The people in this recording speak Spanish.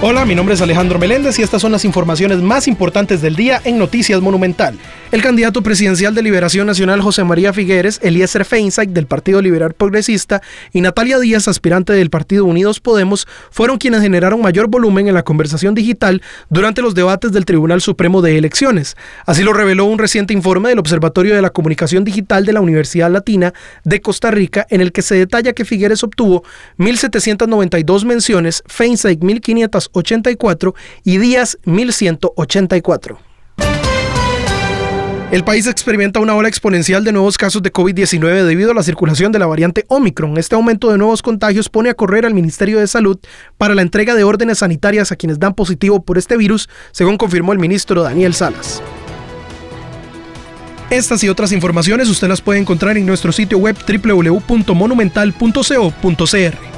Hola, mi nombre es Alejandro Meléndez y estas son las informaciones más importantes del día en Noticias Monumental. El candidato presidencial de Liberación Nacional José María Figueres, Eliezer Feinsack del Partido Liberal Progresista y Natalia Díaz, aspirante del Partido Unidos Podemos, fueron quienes generaron mayor volumen en la conversación digital durante los debates del Tribunal Supremo de Elecciones. Así lo reveló un reciente informe del Observatorio de la Comunicación Digital de la Universidad Latina de Costa Rica, en el que se detalla que Figueres obtuvo 1.792 menciones, Feinsack 1.500 84 y Díaz 1184. El país experimenta una ola exponencial de nuevos casos de COVID-19 debido a la circulación de la variante Omicron. Este aumento de nuevos contagios pone a correr al Ministerio de Salud para la entrega de órdenes sanitarias a quienes dan positivo por este virus, según confirmó el ministro Daniel Salas. Estas y otras informaciones usted las puede encontrar en nuestro sitio web www.monumental.co.cr.